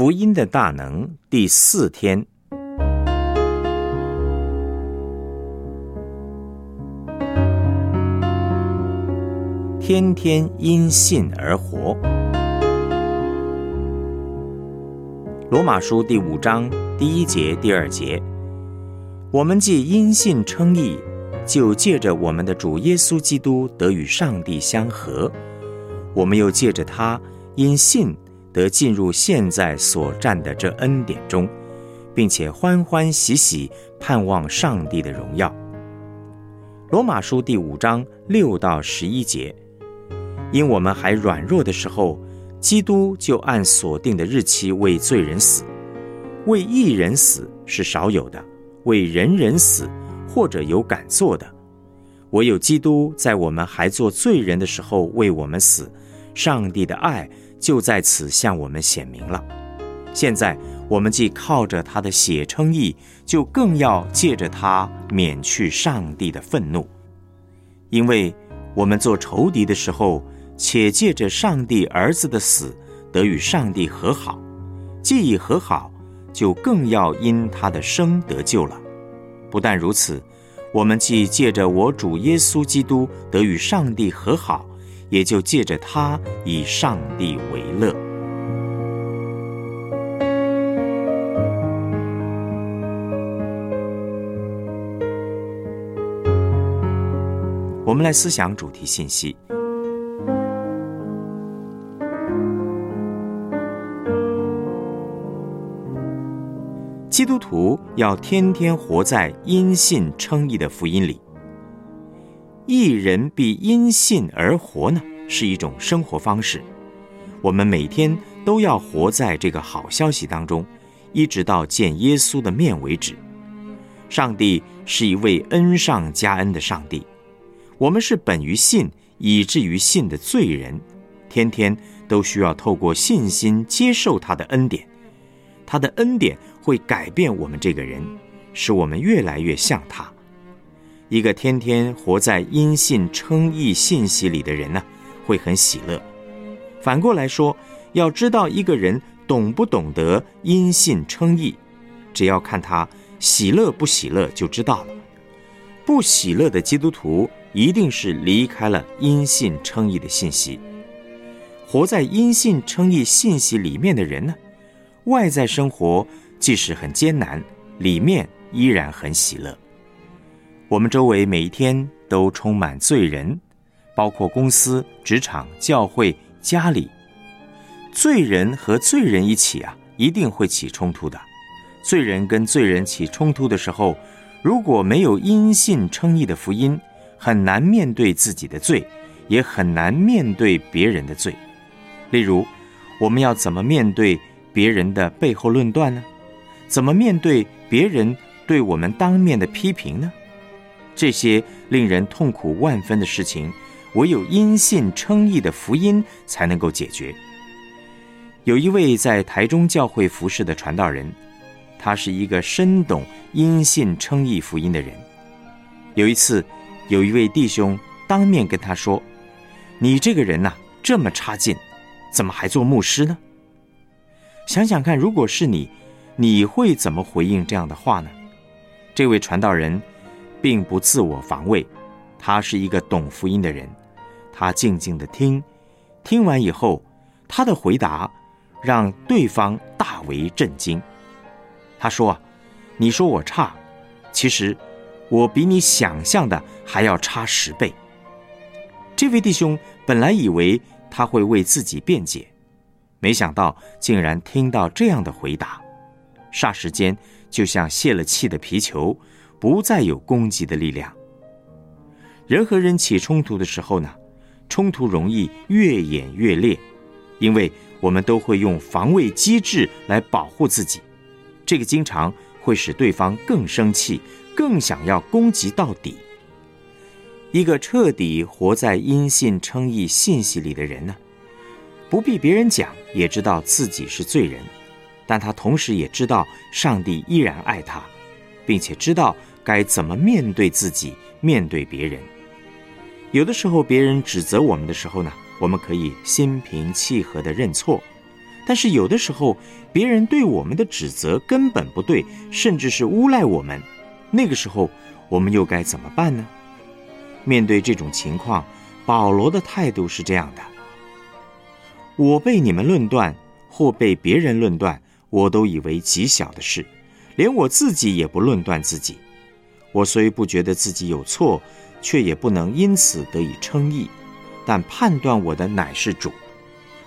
福音的大能第四天，天天因信而活。罗马书第五章第一节、第二节，我们既因信称义，就借着我们的主耶稣基督得与上帝相合。我们又借着他因信得进入现在所占的这恩典中，并且欢欢喜喜盼望上帝的荣耀。罗马书第五章六到十一节，因我们还软弱的时候，基督就按所定的日期为罪人死；为一人死是少有的，为人人死或者有敢做的。唯有基督在我们还做罪人的时候为我们死，上帝的爱就在此向我们显明了。现在我们既靠着他的血称义，就更要借着他免去上帝的愤怒，因为我们做仇敌的时候，且借着上帝儿子的死得与上帝和好；既已和好，就更要因他的生得救了。不但如此。我们既借着我主耶稣基督得与上帝和好，也就借着他以上帝为乐。我们来思想主题信息。基督徒要天天活在因信称义的福音里。一人必因信而活呢，是一种生活方式。我们每天都要活在这个好消息当中，一直到见耶稣的面为止。上帝是一位恩上加恩的上帝，我们是本于信以至于信的罪人，天天都需要透过信心接受他的恩典。他的恩典会改变我们这个人，使我们越来越像他。一个天天活在因信称义信息里的人呢，会很喜乐。反过来说，要知道一个人懂不懂得因信称义，只要看他喜乐不喜乐就知道了。不喜乐的基督徒，一定是离开了因信称义的信息。活在因信称义信息里面的人呢？外在生活即使很艰难，里面依然很喜乐。我们周围每一天都充满罪人，包括公司、职场、教会、家里。罪人和罪人一起啊，一定会起冲突的。罪人跟罪人起冲突的时候，如果没有因信称义的福音，很难面对自己的罪，也很难面对别人的罪。例如，我们要怎么面对？别人的背后论断呢？怎么面对别人对我们当面的批评呢？这些令人痛苦万分的事情，唯有因信称义的福音才能够解决。有一位在台中教会服侍的传道人，他是一个深懂因信称义福音的人。有一次，有一位弟兄当面跟他说：“你这个人呐，这么差劲，怎么还做牧师呢？”想想看，如果是你，你会怎么回应这样的话呢？这位传道人并不自我防卫，他是一个懂福音的人。他静静的听，听完以后，他的回答让对方大为震惊。他说：“，你说我差，其实我比你想象的还要差十倍。”这位弟兄本来以为他会为自己辩解。没想到竟然听到这样的回答，霎时间就像泄了气的皮球，不再有攻击的力量。人和人起冲突的时候呢，冲突容易越演越烈，因为我们都会用防卫机制来保护自己，这个经常会使对方更生气，更想要攻击到底。一个彻底活在因信称义信息里的人呢？不必别人讲，也知道自己是罪人，但他同时也知道上帝依然爱他，并且知道该怎么面对自己，面对别人。有的时候别人指责我们的时候呢，我们可以心平气和的认错；但是有的时候，别人对我们的指责根本不对，甚至是诬赖我们。那个时候，我们又该怎么办呢？面对这种情况，保罗的态度是这样的：我被你们论断，或被别人论断，我都以为极小的事，连我自己也不论断自己。我虽不觉得自己有错，却也不能因此得以称义。但判断我的乃是主，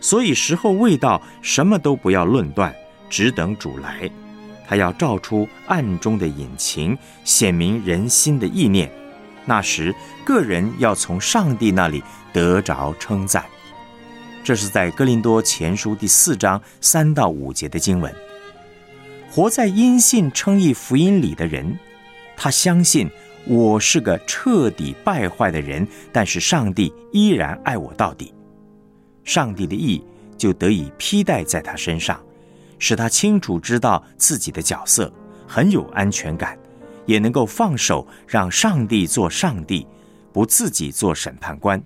所以时候未到，什么都不要论断，只等主来。他要照出暗中的隐情，显明人心的意念。那时，个人要从上帝那里得着称赞。这是在哥林多前书第四章三到五节的经文。活在因信称义福音里的人，他相信。我是个彻底败坏的人，但是上帝依然爱我到底。上帝的意就得以披戴在他身上，使他清楚知道自己的角色，很有安全感，也能够放手让上帝做上帝，不自己做审判官。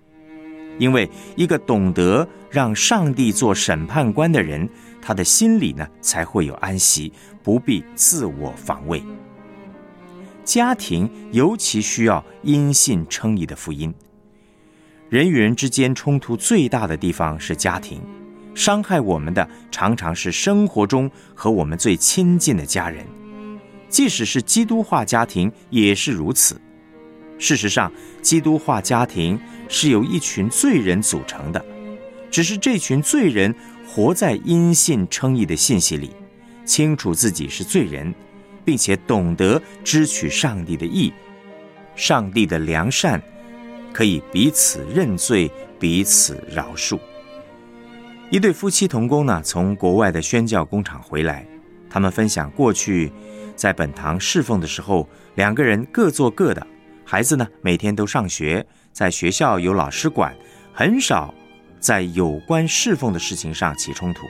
因为一个懂得让上帝做审判官的人，他的心里呢才会有安息，不必自我防卫。家庭尤其需要因信称义的福音。人与人之间冲突最大的地方是家庭，伤害我们的常常是生活中和我们最亲近的家人。即使是基督化家庭也是如此。事实上，基督化家庭是由一群罪人组成的，只是这群罪人活在因信称义的信息里，清楚自己是罪人。并且懂得支取上帝的意，上帝的良善，可以彼此认罪，彼此饶恕。一对夫妻同工呢，从国外的宣教工厂回来，他们分享过去在本堂侍奉的时候，两个人各做各的，孩子呢每天都上学，在学校有老师管，很少在有关侍奉的事情上起冲突。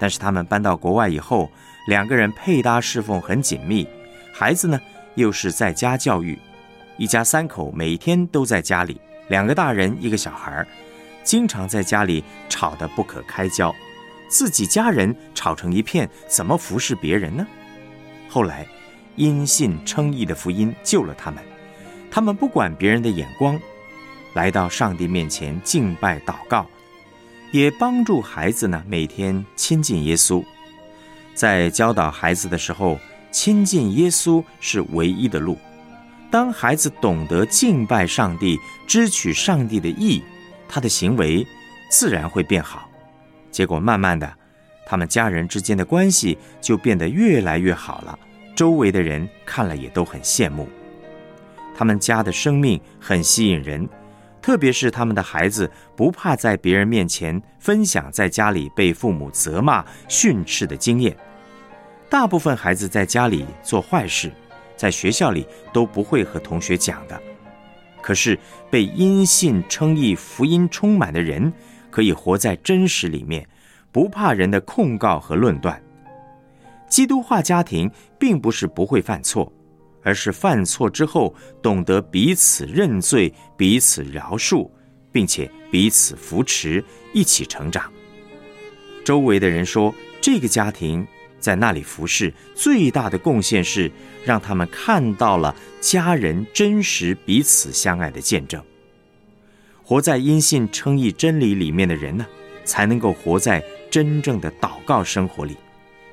但是他们搬到国外以后，两个人配搭侍奉很紧密，孩子呢又是在家教育，一家三口每天都在家里，两个大人一个小孩，经常在家里吵得不可开交，自己家人吵成一片，怎么服侍别人呢？后来，因信称义的福音救了他们，他们不管别人的眼光，来到上帝面前敬拜祷告，也帮助孩子呢每天亲近耶稣。在教导孩子的时候，亲近耶稣是唯一的路。当孩子懂得敬拜上帝、支取上帝的意，他的行为自然会变好。结果慢慢的，他们家人之间的关系就变得越来越好了。周围的人看了也都很羡慕。他们家的生命很吸引人，特别是他们的孩子不怕在别人面前分享在家里被父母责骂训斥的经验。大部分孩子在家里做坏事，在学校里都不会和同学讲的。可是被因信称义福音充满的人，可以活在真实里面，不怕人的控告和论断。基督化家庭并不是不会犯错，而是犯错之后懂得彼此认罪、彼此饶恕，并且彼此扶持，一起成长。周围的人说，这个家庭。在那里服侍，最大的贡献是让他们看到了家人真实彼此相爱的见证。活在因信称义真理里面的人呢，才能够活在真正的祷告生活里，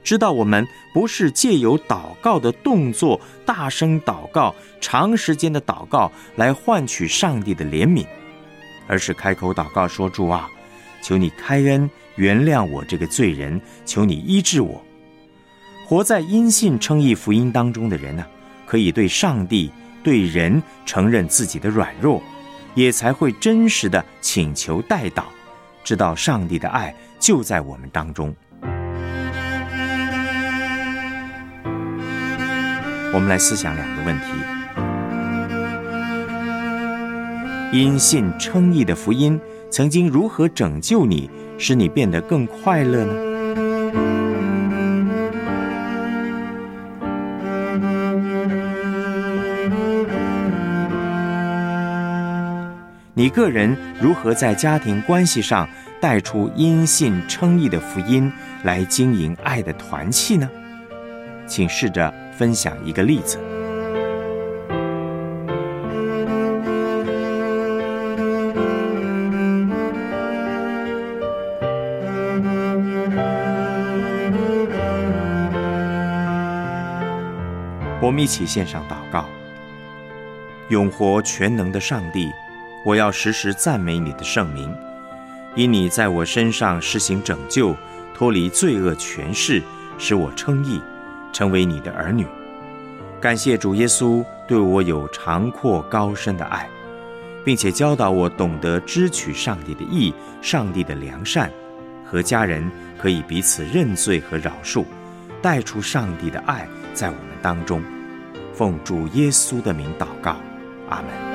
知道我们不是借由祷告的动作、大声祷告、长时间的祷告来换取上帝的怜悯，而是开口祷告说：“主啊，求你开恩原谅我这个罪人，求你医治我。”活在因信称义福音当中的人呢，可以对上帝、对人承认自己的软弱，也才会真实的请求代祷，知道上帝的爱就在我们当中。我们来思想两个问题：因信称义的福音曾经如何拯救你，使你变得更快乐呢？你个人如何在家庭关系上带出因信称义的福音来经营爱的团契呢？请试着分享一个例子。我们一起献上祷告。永活全能的上帝，我要时时赞美你的圣名，因你在我身上施行拯救，脱离罪恶权势，使我称义，成为你的儿女。感谢主耶稣对我有长阔高深的爱，并且教导我懂得支取上帝的义、上帝的良善，和家人可以彼此认罪和饶恕，带出上帝的爱在我们当中。奉主耶稣的名祷告。阿门。